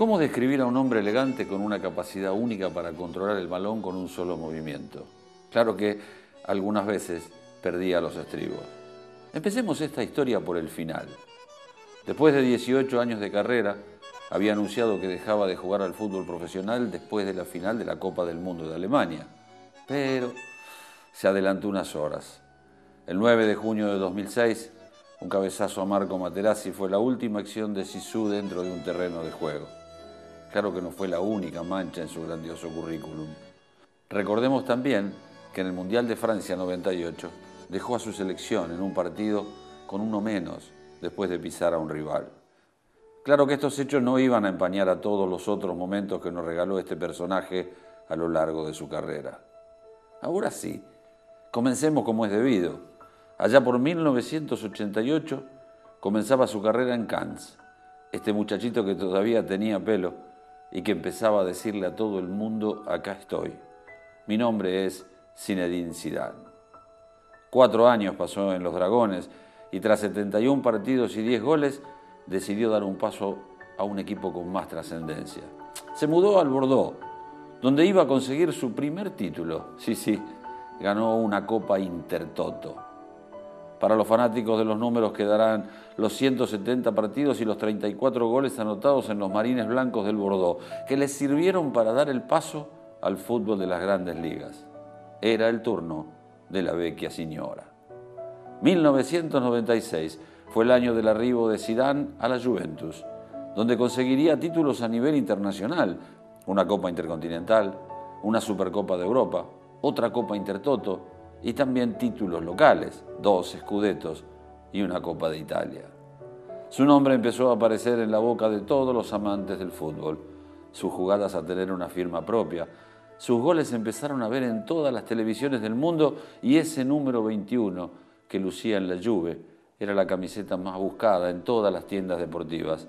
¿Cómo describir a un hombre elegante con una capacidad única para controlar el balón con un solo movimiento? Claro que algunas veces perdía los estribos. Empecemos esta historia por el final. Después de 18 años de carrera, había anunciado que dejaba de jugar al fútbol profesional después de la final de la Copa del Mundo de Alemania. Pero se adelantó unas horas. El 9 de junio de 2006, un cabezazo a Marco Materazzi fue la última acción de Sisu dentro de un terreno de juego. Claro que no fue la única mancha en su grandioso currículum. Recordemos también que en el Mundial de Francia 98 dejó a su selección en un partido con uno menos después de pisar a un rival. Claro que estos hechos no iban a empañar a todos los otros momentos que nos regaló este personaje a lo largo de su carrera. Ahora sí, comencemos como es debido. Allá por 1988 comenzaba su carrera en Cannes. Este muchachito que todavía tenía pelo y que empezaba a decirle a todo el mundo, acá estoy. Mi nombre es Zinedine Zidane. Cuatro años pasó en los Dragones y tras 71 partidos y 10 goles decidió dar un paso a un equipo con más trascendencia. Se mudó al Bordeaux, donde iba a conseguir su primer título. Sí, sí, ganó una Copa Intertoto. Para los fanáticos de los números quedarán los 170 partidos y los 34 goles anotados en los Marines Blancos del Bordeaux, que les sirvieron para dar el paso al fútbol de las grandes ligas. Era el turno de la vecchia signora. 1996 fue el año del arribo de Zidane a la Juventus, donde conseguiría títulos a nivel internacional, una Copa Intercontinental, una Supercopa de Europa, otra Copa Intertoto y también títulos locales, dos escudetos y una Copa de Italia. Su nombre empezó a aparecer en la boca de todos los amantes del fútbol, sus jugadas a tener una firma propia, sus goles empezaron a ver en todas las televisiones del mundo y ese número 21 que lucía en la Juve era la camiseta más buscada en todas las tiendas deportivas.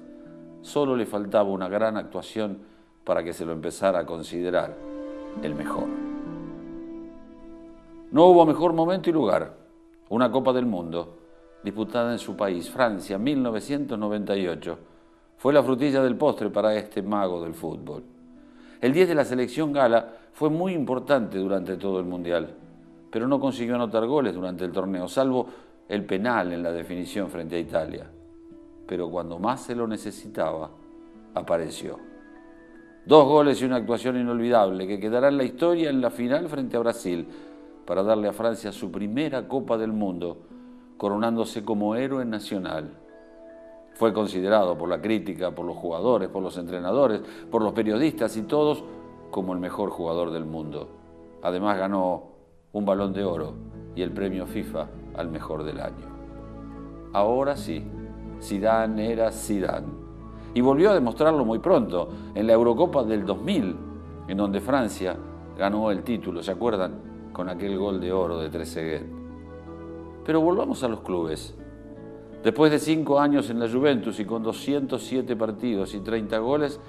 Solo le faltaba una gran actuación para que se lo empezara a considerar el mejor. No hubo mejor momento y lugar. Una Copa del Mundo, disputada en su país, Francia, 1998, fue la frutilla del postre para este mago del fútbol. El 10 de la selección gala fue muy importante durante todo el Mundial, pero no consiguió anotar goles durante el torneo, salvo el penal en la definición frente a Italia. Pero cuando más se lo necesitaba, apareció. Dos goles y una actuación inolvidable que quedará en la historia en la final frente a Brasil, para darle a Francia su primera Copa del Mundo, coronándose como héroe nacional. Fue considerado por la crítica, por los jugadores, por los entrenadores, por los periodistas y todos como el mejor jugador del mundo. Además ganó un balón de oro y el premio FIFA al mejor del año. Ahora sí, Zidane era Zidane. Y volvió a demostrarlo muy pronto, en la Eurocopa del 2000, en donde Francia ganó el título, ¿se acuerdan? Con aquel gol de oro de Trezeguet. Pero volvamos a los clubes. Después de cinco años en la Juventus y con 207 partidos y 30 goles,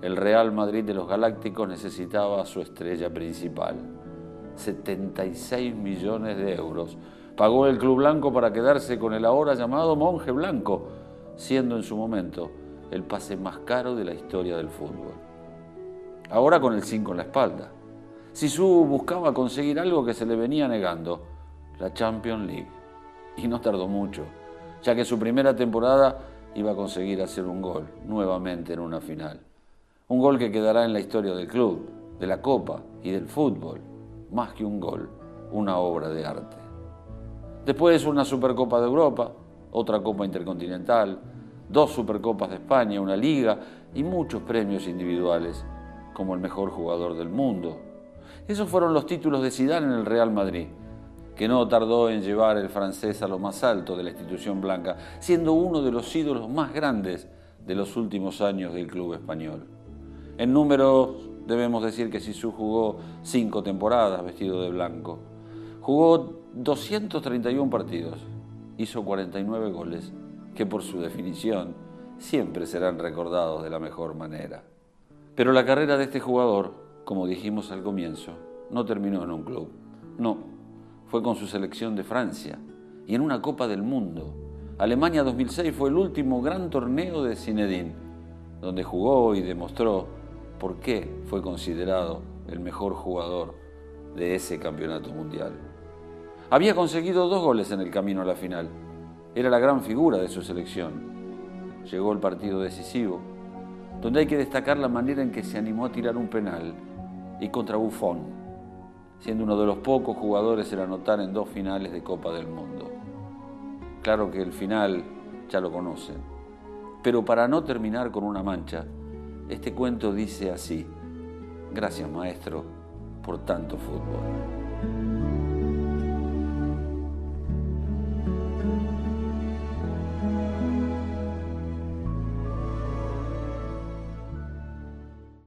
el Real Madrid de los Galácticos necesitaba a su estrella principal. 76 millones de euros. Pagó el Club Blanco para quedarse con el ahora llamado Monje Blanco, siendo en su momento el pase más caro de la historia del fútbol. Ahora con el 5 en la espalda. Sisu buscaba conseguir algo que se le venía negando, la Champions League. Y no tardó mucho, ya que su primera temporada iba a conseguir hacer un gol nuevamente en una final. Un gol que quedará en la historia del club, de la Copa y del fútbol. Más que un gol, una obra de arte. Después una Supercopa de Europa, otra Copa Intercontinental, dos Supercopas de España, una liga y muchos premios individuales, como el mejor jugador del mundo, esos fueron los títulos de Zidane en el Real Madrid, que no tardó en llevar el francés a lo más alto de la institución blanca, siendo uno de los ídolos más grandes de los últimos años del club español. En números debemos decir que Sisu jugó cinco temporadas vestido de blanco. Jugó 231 partidos, hizo 49 goles, que por su definición siempre serán recordados de la mejor manera. Pero la carrera de este jugador como dijimos al comienzo, no terminó en un club. No, fue con su selección de Francia y en una Copa del Mundo. Alemania 2006 fue el último gran torneo de Zinedine. donde jugó y demostró por qué fue considerado el mejor jugador de ese campeonato mundial. Había conseguido dos goles en el camino a la final. Era la gran figura de su selección. Llegó el partido decisivo, donde hay que destacar la manera en que se animó a tirar un penal y contra Buffon, siendo uno de los pocos jugadores en anotar en dos finales de Copa del Mundo. Claro que el final ya lo conocen, pero para no terminar con una mancha, este cuento dice así, gracias maestro por tanto fútbol.